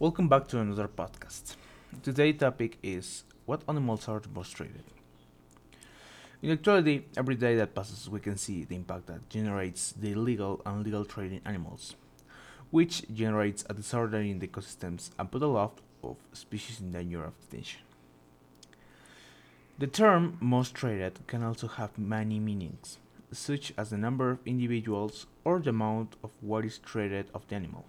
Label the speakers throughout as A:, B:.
A: Welcome back to another podcast. Today's topic is what animals are most traded. In actuality, every day that passes, we can see the impact that generates the illegal and legal trade in animals, which generates a disorder in the ecosystems and put a lot of species in danger of extinction. The term most traded can also have many meanings, such as the number of individuals or the amount of what is traded of the animal.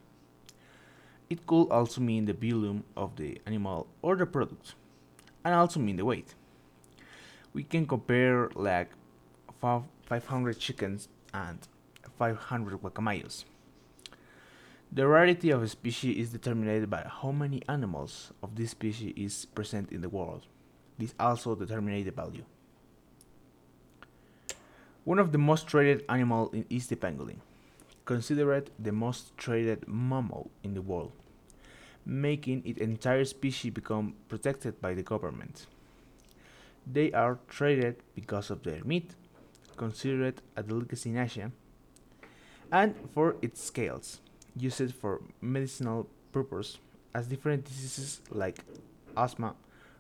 A: It could also mean the volume of the animal or the product, and also mean the weight. We can compare like 500 chickens and 500 guacamayos. The rarity of a species is determined by how many animals of this species is present in the world. This also determines the value. One of the most traded animals is the pangolin, considered the most traded mammal in the world, making its entire species become protected by the government. They are traded because of their meat, considered a delicacy in Asia, and for its scales, used for medicinal purposes as different diseases like asthma,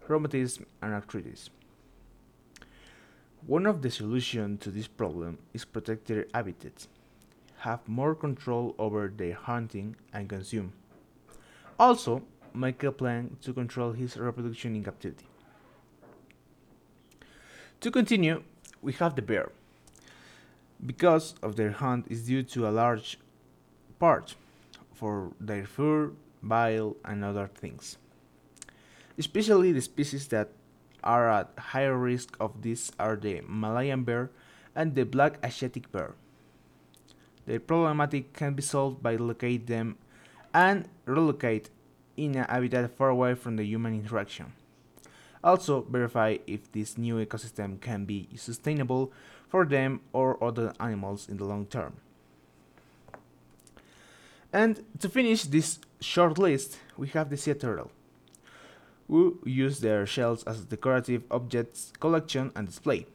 A: rheumatism, and arthritis. One of the solutions to this problem is protect their habitats, have more control over their hunting and consume. Also, make a plan to control his reproduction in captivity. To continue, we have the bear. Because of their hunt is due to a large part for their fur, bile, and other things especially the species that are at higher risk of this are the Malayan bear and the black Asiatic bear. The problematic can be solved by locate them and relocate in a habitat far away from the human interaction. Also verify if this new ecosystem can be sustainable for them or other animals in the long term. And to finish this short list, we have the sea turtle who use their shells as decorative objects collection and display.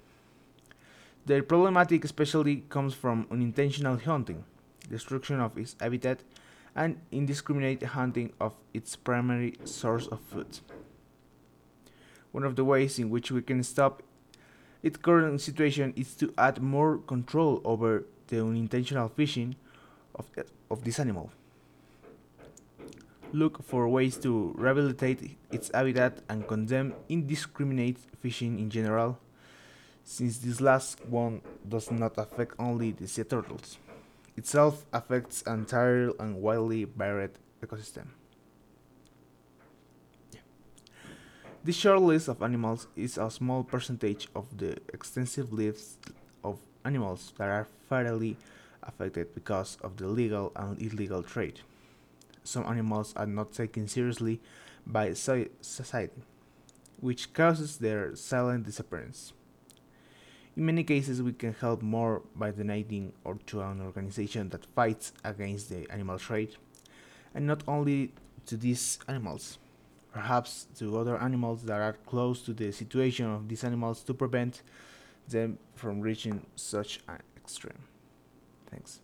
A: Their problematic especially comes from unintentional hunting, destruction of its habitat, and indiscriminate hunting of its primary source of food. One of the ways in which we can stop its current situation is to add more control over the unintentional fishing of, of this animal look for ways to rehabilitate its habitat and condemn indiscriminate fishing in general, since this last one does not affect only the sea turtles. Itself affects entire and widely varied ecosystem. This short list of animals is a small percentage of the extensive list of animals that are fatally affected because of the legal and illegal trade some animals are not taken seriously by society, which causes their silent disappearance. In many cases, we can help more by donating or to an organization that fights against the animal trade, and not only to these animals, perhaps to other animals that are close to the situation of these animals to prevent them from reaching such an extreme. Thanks.